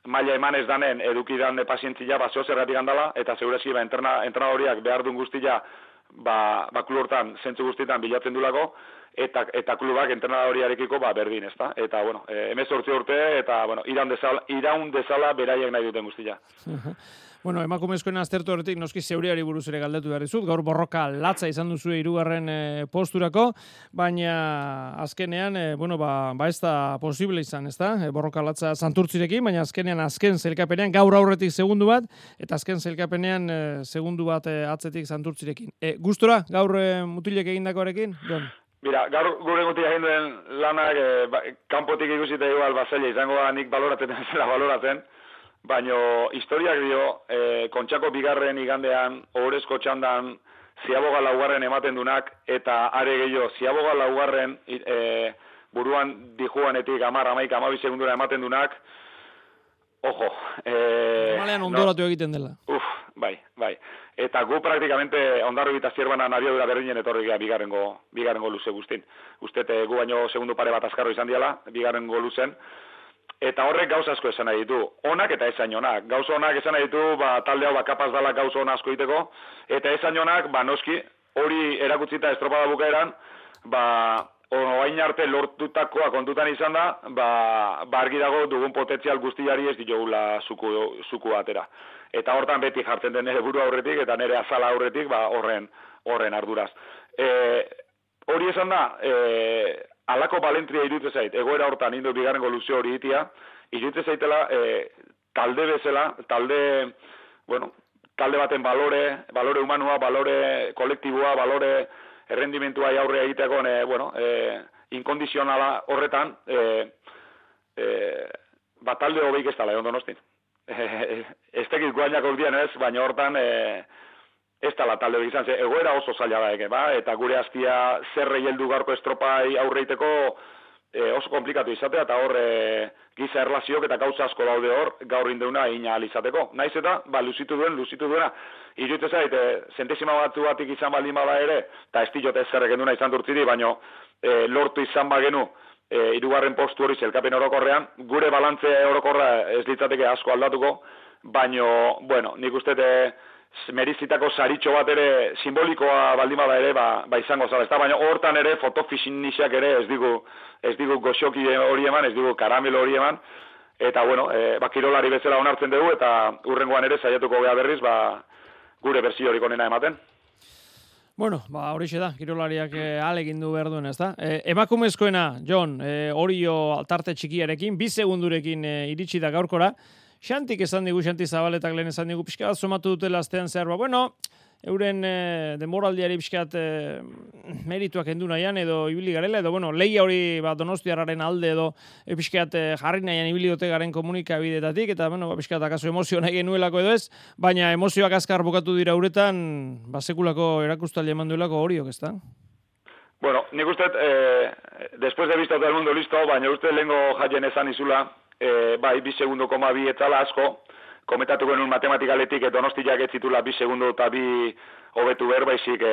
S13: maila eman ez danen edukidan pazientzia ba zeo zerratik handala eta segurazki ba entrena entrenadoriak behar duen guztia ba ba hortan zentzu guztietan bilatzen dulako eta eta klubak entrenadoriarekiko ba berdin, ezta? Eta bueno, eh 18 urte eta bueno, iraun dezala iraun dezala beraiek nahi duten guztia.
S6: Bueno, emakumezkoen aztertu horretik noski zeuriari buruz ere galdetu behar dizut, gaur borroka latza izan duzu irugarren e, posturako, baina azkenean, e, bueno, ba, ba ez da posible izan, ez da, e, borroka latza santurtzirekin, baina azkenean azken zelkapenean gaur aurretik segundu bat, eta azken zelkapenean e, segundu bat e, atzetik santurtzirekin. E, gustora, gaur e, mutilek egindakoarekin, Jon?
S13: Mira, gaur gure guti egin duen lanak, e, ba, kanpotik ikusita igual bazaila izango da nik baloratzen zela baloratzen, baino historiak dio, e, kontxako bigarren igandean, ohorezko txandan, ziaboga laugarren ematen dunak, eta are gehiago, ziaboga laugarren e, buruan dijuanetik amar, amaik, amabi segundura ematen dunak, ojo. E,
S6: Normalean ondoratu egiten dela.
S13: Uf, bai, bai. Eta gu praktikamente ondarro eta zierbanan abiadura berdinen etorri gara bigarrengo, bigarrengo luze guztin. Uste, gu baino segundu pare bat azkarro izan diala, bigarrengo luzen. Eta horrek gauza asko esan nahi ditu. Onak eta esan onak. Gauza onak esan nahi ditu, ba, talde hau ba, kapaz dala gauza onak asko iteko. Eta esan onak, ba, noski, hori erakutzita estropada bukaeran, ba, oain arte lortutakoa kontutan izan da, ba, ba argi dago dugun potentzial guztiari ez ditugula zuku, zuku atera. Eta hortan beti jartzen den nire buru aurretik eta nire azala aurretik, ba, horren, horren arduraz. E, hori esan da, e, alako balentria irutze zait, egoera hortan indu bigarrengo luzio hori itia, irutze zaitela e, talde bezala, talde, bueno, talde baten balore, balore humanua, balore kolektiboa, balore errendimentua aurre egiteko, e, bueno, e, inkondizionala horretan, e, e, bat talde hobeik ez tala, egon donostin. E, ez tekit guainak ordian ez, baina hortan, e, ez tala talde izan, ze egoera oso zaila da ba? eta gure hastia zerre heldu garko estropai aurreiteko e, oso komplikatu izatea, eta hor e, giza erlazioak eta gauza asko daude hor, gaur indeuna ina izateko. Naiz eta, ba, luzitu duen, luzitu duena, iruditza zait, e, zentesima batzu batik izan baldin bada ere, eta ez dilote zerre genduna izan durtzidi, baino e, lortu izan bagenu, e, irugarren postu hori zelkapen orokorrean, gure balantze orokorra ez litzateke asko aldatuko, baino, bueno, nik uste merizitako saritxo bat ere simbolikoa baldin bada ere ba, ba izango zala. Ezta baina hortan ere fotofisinixak ere ez digu ez digu goxoki hori eman, ez digu karamelo hori eman eta bueno, e, ba kirolari bezala onartzen dugu eta urrengoan ere saiatuko gea berriz ba gure bersio hori konena ematen.
S6: Bueno, ba, hori da, kirolariak e, alegin du behar duen, ez da? E, emakumezkoena, John, e, Orio altarte txikiarekin, bi segundurekin e, iritsi da gaurkora, Xantik esan digu, Xanti Zabaletak lehen esan digu, pixka bat somatu dutela aztean zer, ba, bueno, euren e, demoraldiari pixkat e, merituak endu nahian, edo ibili garela, edo, bueno, lehi hori ba, donostiararen alde, edo e, pixkat e, jarri nahian ibili dute garen komunikabidetatik, eta, bueno, ba, pixkat akaso emozio nahi genuelako edo ez, baina emozioak azkar bukatu dira uretan, ba, sekulako erakustali eman duelako horiok, ez da?
S13: Bueno, nik uste, eh, después de visto todo el mundo listo, baina uste lehengo jaien esan izula, e, bai, bi segundo koma bi etzala asko, kometatu genuen matematikaletik edo nostiak ez zitula bi segundo eta bi hobetu berbaizik e,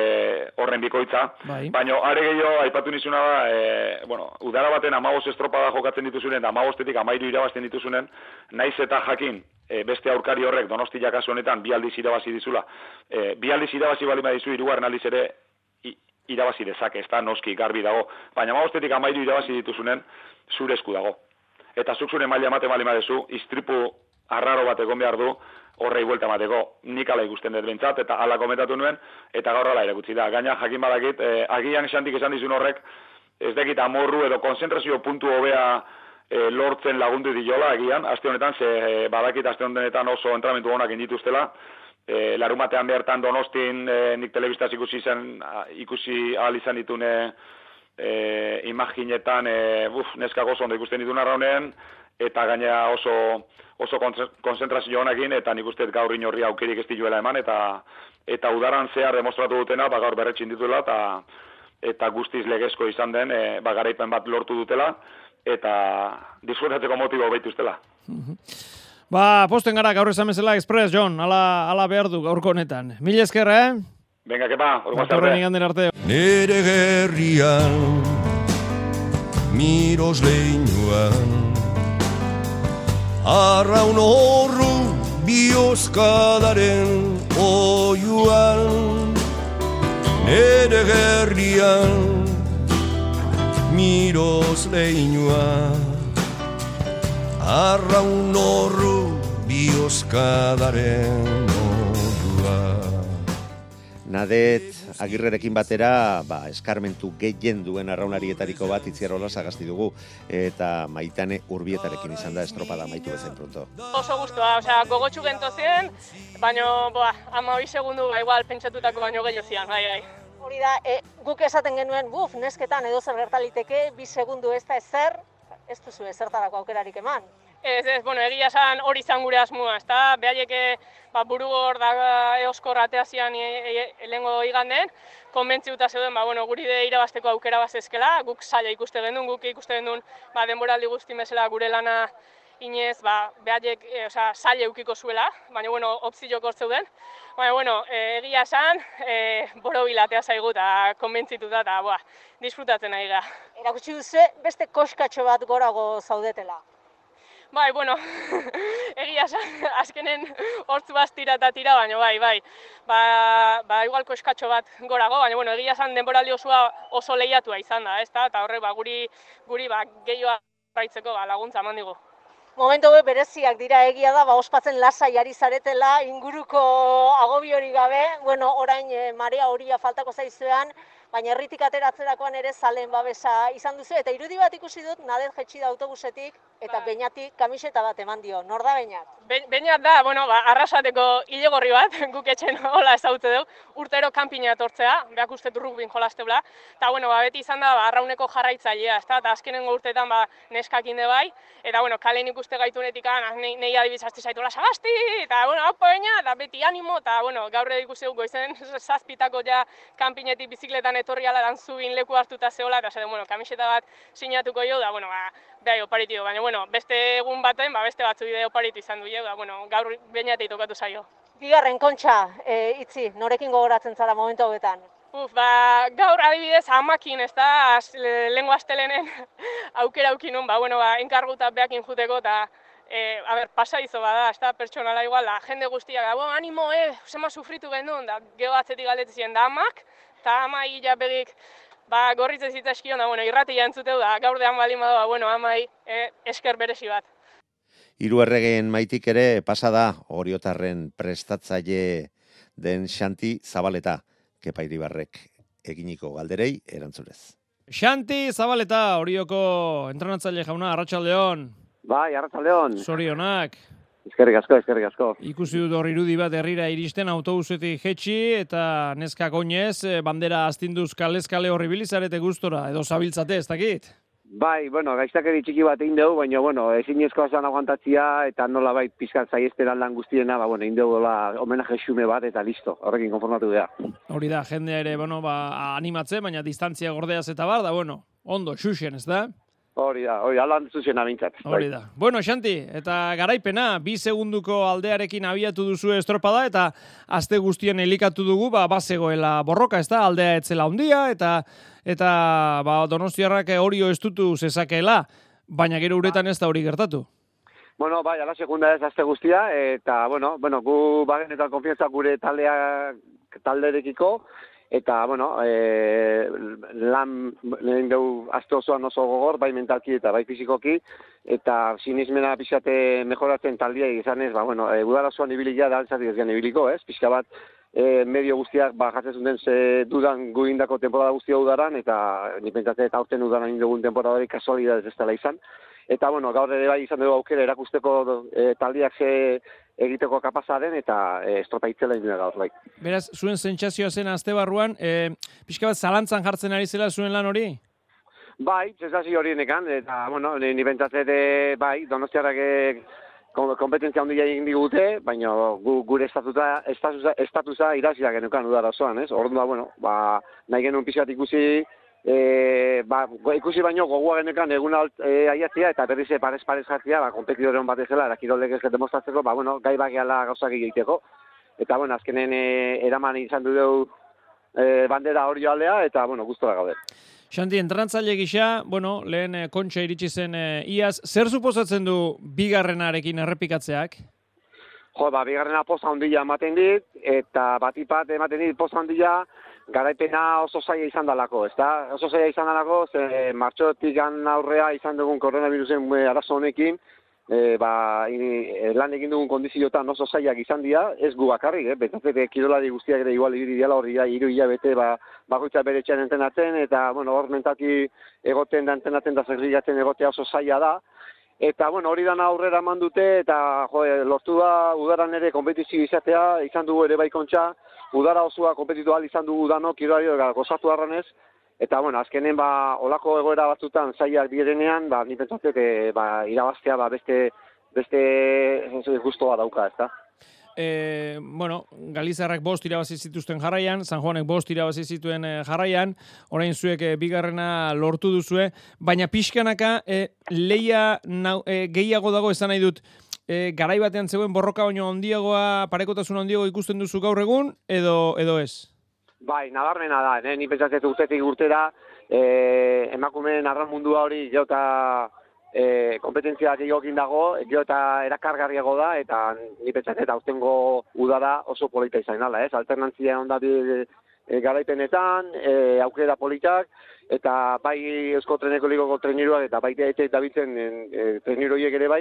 S13: horren bikoitza. Bai. Baina, are gehiago, aipatu nizuna da, e, bueno, udara baten amagos estropada jokatzen dituzunen, amagostetik amairu irabazten dituzunen, naiz eta jakin, e, beste aurkari horrek donostiak kasu honetan bi aldiz irabazi dizula. E, bi aldiz irabazi bali dizu irugarren aldiz ere irabazi dezake, ez da noski garbi dago. Baina amagostetik amairu irabazi dituzunen, zure esku dago eta zuk zure maila emate bali madezu, istripu arraro bat egon behar du, horrei buelta mateko, nik ala ikusten dut bintzat, eta ala komentatu nuen, eta gaur ala erakutsi da. Gaina jakin badakit, eh, agian esantik esan dizun horrek, ez dekit amorru edo konzentrazio puntu hobea eh, lortzen lagundu diola agian, aste honetan, ze eh, badakit aste honetan oso entramentu honak indituztela, eh, larumatean behartan donostin eh, nik telebistaz ikusi zen, ikusi ahal izan ditune, e, imaginetan e, buf, neska gozo ondo ikusten ditu narraunean, eta gainera oso oso konzentrazio honekin, eta nik uste gaur inorri aukerik ez dituela eman, eta eta udaran zehar demostratu dutena, ba, gaur berretxin dituela, eta eta guztiz legezko izan den, e, ba, garaipen bat lortu dutela, eta disfrutatzeko motibo behituztela.
S6: Ba, posten gara gaur esan bezala Express, John, ala, ala behar du gaurko honetan. Mil esker, eh?
S13: Venga, que pa,
S6: orduan zarte. arte.
S14: Nere gerrian, miros leinuan, arraun horru bioskadaren oiuan. Nere gerrian, miros leinuan, arraun horru bioskadaren
S1: Nadet agirrerekin batera, ba, eskarmentu gehien duen arraunarietariko bat itzierola sagasti dugu, eta maitane urbietarekin izan da estropada maitu bezen pronto.
S15: Oso guztua, osea, gogotxu gento ziren, baina, boa, ama segundu, ba, igual, pentsatutako baino gehiago zian, bai, bai.
S10: Hori da, e, guk esaten genuen, buf, nesketan edo zer gertaliteke, bi segundu ez da ezer, ez duzu ezertarako aukerarik eman.
S15: Ez, ez, bueno, egia esan hori izan gure asmoa, ezta? Behaiek eh, ba, burugor da eoskor ateazian e, e, lehengo iganden, konbentziuta zeuden, ba, bueno, guri de irabasteko aukera bazezkela, guk zaila ikuste gendun, guk ikuste gendun, ba, denboraldi guzti mesela gure lana inez, ba, behaiek, e, osea, zaila eukiko zuela, baina, bueno, opziok zeuden. Baina, bueno, e, egia esan, e, borobil atea zaigu eta konbentzituta eta, boa, disfrutatzen nahi ga.
S10: Erakutsi duzu beste koskatxo bat gorago zaudetela.
S15: Bai, bueno, egia esan, azkenen hortzu baz tira eta tira, baina bai, bai. Ba, ba igual koskatxo bat gorago, baina bueno, egia esan denboraldi osoa oso lehiatua izan da, ezta? Eta horrek ba, guri, guri ba, gehioa baitzeko ba, laguntza eman digu.
S10: Momentu hauek bereziak dira egia da, ba, ospatzen lasai ari zaretela, inguruko agobi hori gabe, bueno, orain e, marea horia faltako zaizuean, baina herritik ateratzerakoan ere zalen babesa izan duzu, eta irudi bat ikusi dut, nadet jetxi da autobusetik, eta beñatik kamiseta bat eman dio, nor da beñat?
S15: Be, Beñat da, bueno, ba, arrasateko hilegorri bat, guk etxen hola ezautze dugu, urtero kanpina etortzea, behak uste rugbin jolastebla, eta bueno, ba, beti izan da, ba, arrauneko jarraitzailea, ezta? eta azkenengo urteetan ba, neskak inde bai, eta bueno, kalen ikuste gaitunetik, ah, nahi, nahi adibidez hasti zaitu, la sagasti, eta bueno, hau beña, eta beti animo, eta bueno, gaur ikusi dugu goizen zazpitako ja kanpinetik bizikletan etorri ala dantzugin leku hartuta zeola, eta zaten, bueno, kamiseta bat sinatuko jo, da, bueno, ba, behai oparitu, baina, bueno, beste egun baten, ba, beste batzu bide oparitu izan du jo, da, bueno, gaur beñatei tokatu zaio.
S10: Bigarren kontxa, e, itzi, norekin gogoratzen zara momentu hauetan?
S15: Uf, ba, gaur adibidez amakin, ez da, az, le, lengo astelenen aukera aukinun, ba, bueno, ba, enkarguta behakin juteko, eta, e, a ber, pasa izo bada, ez da, pertsonala igual, la jende guztiak, da, bueno, animo, eh, zema sufritu genuen, da, geho atzetik galdetzen da amak, eta ama hila begik, ba, gorritzen zitzaizkion, da, bueno, irrati jantzuteu da, gaur dean baldin bada, ba, bueno, amai, eh, esker berezi bat.
S1: Hiru erregeen maitik ere pasada oriotarren prestatzaile den Xanti Zabaleta, Kepa Iribarrek eginiko galderei erantzunez.
S6: Xanti Zabaleta, Orioko entrenatzaile jauna, Arratsaldeon.
S16: Bai, Arratsaldeon.
S6: Zorionak.
S16: Eskerrik asko, eskerrik asko.
S6: Ikusi dut hor irudi bat herrira iristen autobusetik jetxi eta neska oinez eh, bandera astinduz kaleskale horri bilizarete gustora edo zabiltzate ez dakit.
S16: Bai, bueno, gaiztakeri txiki bat egin dugu, baina, bueno, ezinezkoa zan aguantatzia eta nola bai pizkat zaiesteran lan guztiena, ba, bueno, egin dugu homenaje xume bat eta listo, horrekin konformatu dira.
S6: Hori da, jendea ere, bueno, ba, animatze, baina distantzia gordeaz eta bar, da, bueno, ondo, xuxen, ez da?
S16: Hori da, hori alan zuzen abintzat.
S6: Hori da. Bueno, Xanti, eta garaipena, bi segunduko aldearekin abiatu duzu estropada, eta aste guztien elikatu dugu, ba, bazegoela borroka, ez da, aldea etzela ondia, eta eta ba, donostiarrak horio estutu zezakeela, baina gero uretan ez da hori gertatu.
S16: Bueno, bai, ala segunda ez azte guztia, eta, bueno, bueno gu bagen eta konfianza gure taldea talderekiko, eta, bueno, e, lan lehen dugu azte osoan oso gogor, bai mentalki eta bai fizikoki, eta sinismena pixate mejoratzen taldea izan ez, ba, bueno, e, udara zoan ibilia da altzatik ez ibiliko, ez? Pixka bat, e, medio guztiak ba jatzen den ze dudan guindako temporada guztia udaran eta ni pentsatzen eta aurten udaran indugun temporada hori kasualidad ez dela izan eta bueno gaur ere bai izan dugu aukera erakusteko e, taldiak ze egiteko kapazaren eta e, estropa itzela indua gaur bai.
S6: Beraz, zuen sentsazioa zen azte barruan, e, pixka bat zalantzan jartzen ari zela zuen lan hori?
S16: Bai, sentsazio hori nekan, eta, bueno, ni, ni bai, donostiarrak kompetentzia handia egin digute, baina gu, gure estatuta, estatusa, estatusa iraziak genukan udara osoan, ez? Orduan, bueno, ba, nahi genuen pixat ikusi, e, ba, ikusi baino gogoa genukan egun alt, e, aiatzia, eta berriz parez parez jartzia, ba, kompetidoren bat ezela, eta kirolek ez demostratzeko, ba, bueno, gai bageala gauzak egiteko. Eta, bueno, azkenen e, eraman izan du dugu e, bandera hori aldea, eta, bueno, guztora gaude.
S6: Xanti, entrantzaile gisa, bueno, lehen eh, kontxa iritsi zen eh, iaz, zer suposatzen du bigarrenarekin errepikatzeak?
S16: Jo, ba, bigarrena poza handia ematen dit, eta batipat ematen dit poza handia, garaipena oso zaila izan dalako, ez da? Oso zaila izan dalako, ze martxotik aurrea izan dugun koronavirusen eh, arazo honekin, e, ba, e, lan egin dugun kondiziotan oso zaiak izan dira, ez gu bakarrik, eh? betatzete kirolari guztiak ere igual ibili diala hori da, iru hilabete ba, bakoitza bere txan entenatzen, eta, bueno, hor mentaki egoten da entenatzen da zerrigatzen egotea oso zaila da, Eta, bueno, hori dana aurrera eman dute, eta, jo, lortu da, udaran ere kompetizio izatea, izan dugu ere baikontxa, udara osoa kompetitu izan dugu dano, kirolari, gozatu arranez, Eta, bueno, azkenen, ba, olako egoera batzutan zaiak direnean, ba, ni pentsatzen, ba, irabaztea, ba, beste beste gustoa dauka, ezta?
S6: E, bueno, Galizarrak bost irabazi zituzten jarraian, San Juanek bost irabazi zituen eh, jarraian, orain zuek eh, bigarrena lortu duzue, baina pixkanaka e, leia nau, e, gehiago dago esan nahi dut, e, garai batean zegoen borroka baino handiagoa, parekotasun handiago ikusten duzu gaur egun, edo edo ez?
S16: Bai, nabarmena da, eh? ni pentsatzen dut urtetik urtera, eh, emakumeen arran mundua hori jota e, kompetentzia gehiagokin dago, eta erakargarriago da, eta ni pentsatzen eta ustengo udara oso polita izan dela, ez? Alternantzia onda e, garaipenetan, e, aukera politak, eta bai Eusko Treneko Ligoko treniruak eta baita eta dabitzen e, treniroiek ere bai,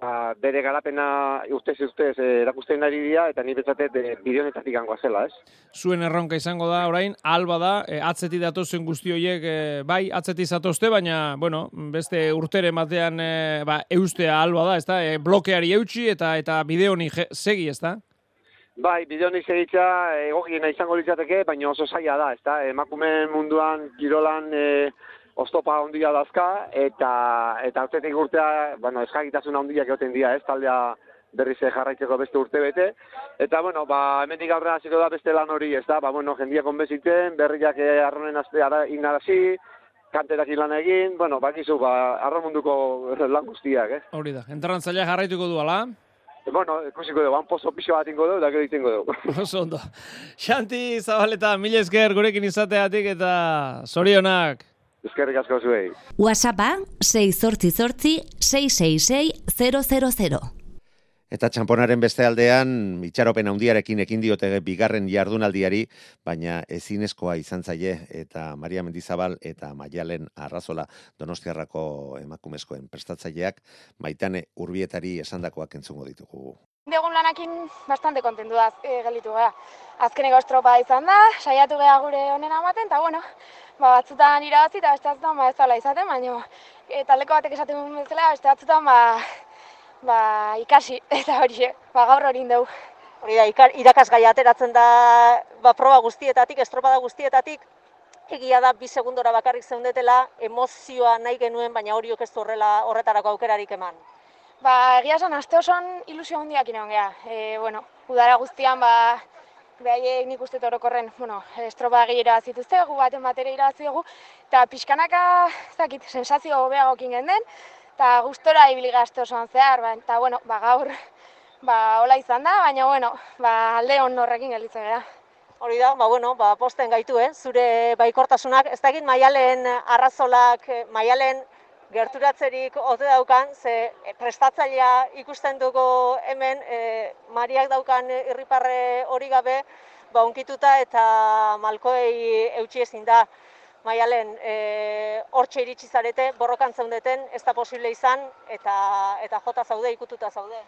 S16: ba, bere garapena ustez ustez erakusten ari dira, eta ni pentsatet e, bidionetatik gangoa zela, ez?
S6: Zuen erronka izango da, orain, alba da, e, atzeti datozen guzti horiek, e, bai, atzeti zatozte, baina, bueno, beste urtere batean e, ba, eustea alba da, ez da, e, blokeari eutxi eta eta bideoni segi, ez da?
S16: Bai, bideonik segitza egokiena izango litzateke, baina oso zaila da, ezta? Emakume munduan kirolan e, oztopa ondia dazka, eta eta urtetik urtea, bueno, eskagitasun handiak egoten dira, ez, taldea berriz jarraitzeko beste urte bete. Eta, bueno, ba, hemendik aurrera hasiko da beste lan hori, ez da, ba, bueno, jendia konbeziten, berriak eh, arronen azte inarazi, kanterak lan egin, bueno, bakizu, ba, arro munduko lan guztiak, eh?
S6: Hori da, enterran zaila jarraituko du, ala?
S16: Bueno, ikusiko dugu, pozo pixo bat ingo dugu, da gero itengo dugu.
S6: Oso ondo. Xanti, Zabaleta, mil esker gurekin izateatik eta zorionak.
S16: Eskerrik asko zuei.
S8: WhatsAppa 6 zortzi zortzi 666 000.
S1: Eta txamponaren beste aldean, itxaropen handiarekin ekin diote bigarren jardunaldiari, baina ezinezkoa izan zaie, eta Maria Mendizabal eta Maialen Arrazola donostiarrako emakumezkoen prestatzaileak, maitane urbietari esandakoak entzungo ditugu.
S17: Degun lanakin bastante kontentu da e, gelitu gara. Azkeneko estropa izan da, saiatu geha gure honen amaten, eta bueno, ba, batzutan irabazi eta beste batzutan ba, ez izaten, baina e, taldeko batek esaten bezala, beste batzutan ba, ba, ikasi, eta hori, ba, gaur hori indau.
S10: Hori da, irakasgai ateratzen da ba, proba guztietatik, estropada guztietatik, egia da bi segundora bakarrik zeundetela, emozioa nahi genuen, baina hori ez horrela horretarako aukerarik eman.
S17: Ba, egia esan, aste osoan ilusio handiak inoen geha. E, bueno, udara guztian, ba, behaiek nik uste orokorren, bueno, estropa gira zituzte, gu baten batera irabazi dugu, eta pixkanaka, zakit, sensazio hobeagokin genden, eta gustora ibili gazte osoan zehar, ba, eta bueno, ba, gaur ba, hola izan da, baina bueno, ba, alde hon horrekin gelditzen gara.
S10: Hori da, ba, bueno, ba, posten gaitu, eh? zure baikortasunak, ez dakit maialen arrazolak, eh, maialen gerturatzerik ote daukan, ze prestatzailea ikusten dugu hemen, e, mariak daukan irriparre hori gabe, ba, unkituta eta malkoei eutxi ezin da. Maialen, e, hortxe iritsi zarete, borrokan zeundeten, ez da posible izan, eta, eta jota zaude, ikututa zaude.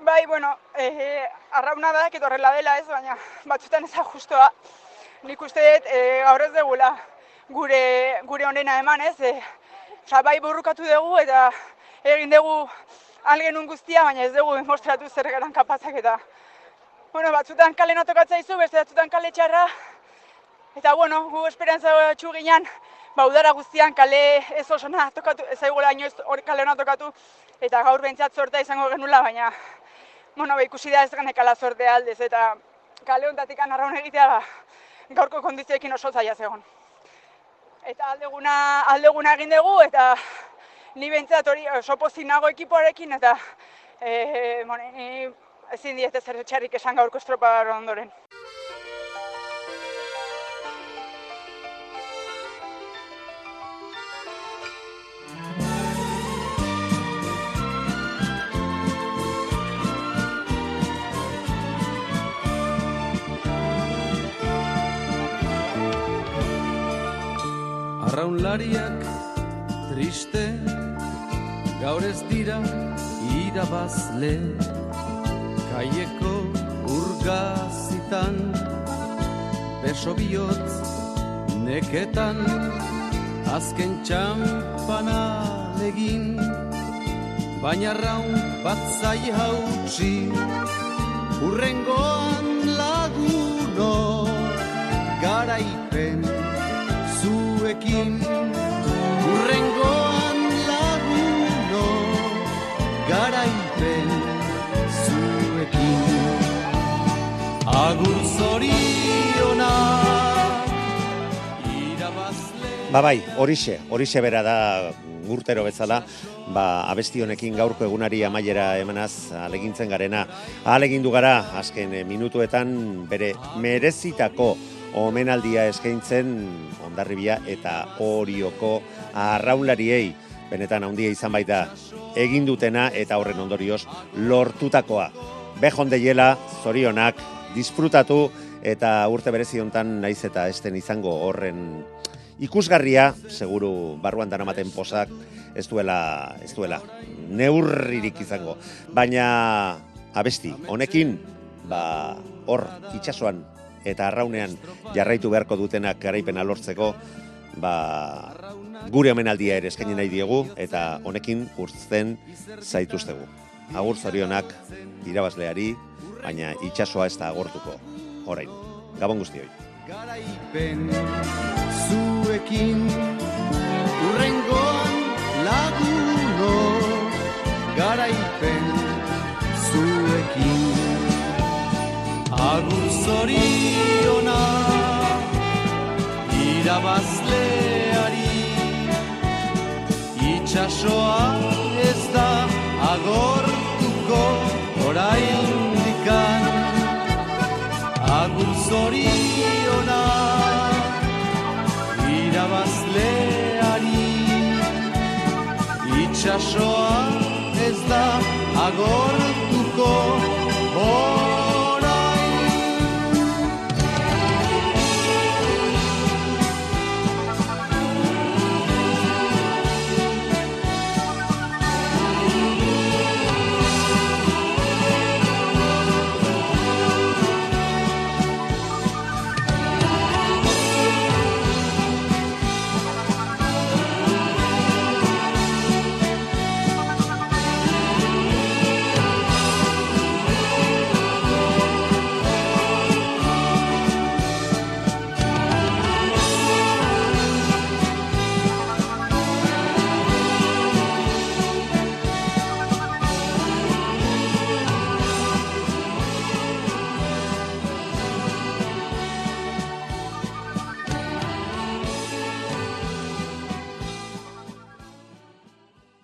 S18: Bai, bueno, e, arrauna da, edo horrela dela ez, baina batzutan ez justoa. Nik uste dut, e, gaur ez degula gure, gure onena eman ez, e, bai burrukatu dugu eta egin dugu algenun guztia, baina ez dugu mostratu zer geran kapazak eta bueno, batzutan kale notokatza izu, beste batzutan kale txarra, Eta bueno, gu esperantza txu ginen, ba, udara guztian kale ez oso na, tokatu, ez aigula inoiz hori kale hona tokatu, eta gaur behintzat sortea izango genula, baina bueno, ba, ikusi da ez ganekala sortea aldez, eta kale honetatik anarraun egitea, ba, gaurko kondizioekin oso zaila zegoen. Eta aldeguna, aldeguna egin dugu, eta ni behintzat hori oso pozik nago ekipoarekin, eta e, bueno, ni ezin diete zer txarrik esan gaurko estropa ondoren.
S19: Arraunlariak triste gaur ez dira irabazle. Kaieko urgazitan beso bihotz neketan azken txampana egin. Baina raun bat zai hautsi urrengoan laguno garaipen zuekin Urrengoan laguno garaipen zuekin.
S1: Agur zoriona Ba bai, horixe, horixe bera da urtero bezala, ba, abesti honekin gaurko egunari amaiera emanaz alegintzen garena. Alegindu gara, azken minutuetan bere merezitako omenaldia eskaintzen ondarribia eta orioko arraunlariei benetan handia izan baita egin dutena eta horren ondorioz lortutakoa. Bejon deiela, zorionak, disfrutatu eta urte berezi hontan naiz eta esten izango horren ikusgarria, seguru barruan daramaten posak ez duela, ez duela neurririk izango. Baina abesti, honekin, ba, hor itsasoan eta arraunean jarraitu beharko dutenak garaipena lortzeko, ba, gure omenaldia ere eskaini nahi diegu eta honekin urtzen zaituztegu. Agur zorionak irabazleari, baina itsasoa ez da agortuko. Orain, gabon guztioi.
S19: garaipen zuekin urrengoan laguno garaipen zuekin agur zoriona irabazleari itxasoa ez da agortuko oraindikan. Agur zoriona irabazleari itxasoa ez da agortuko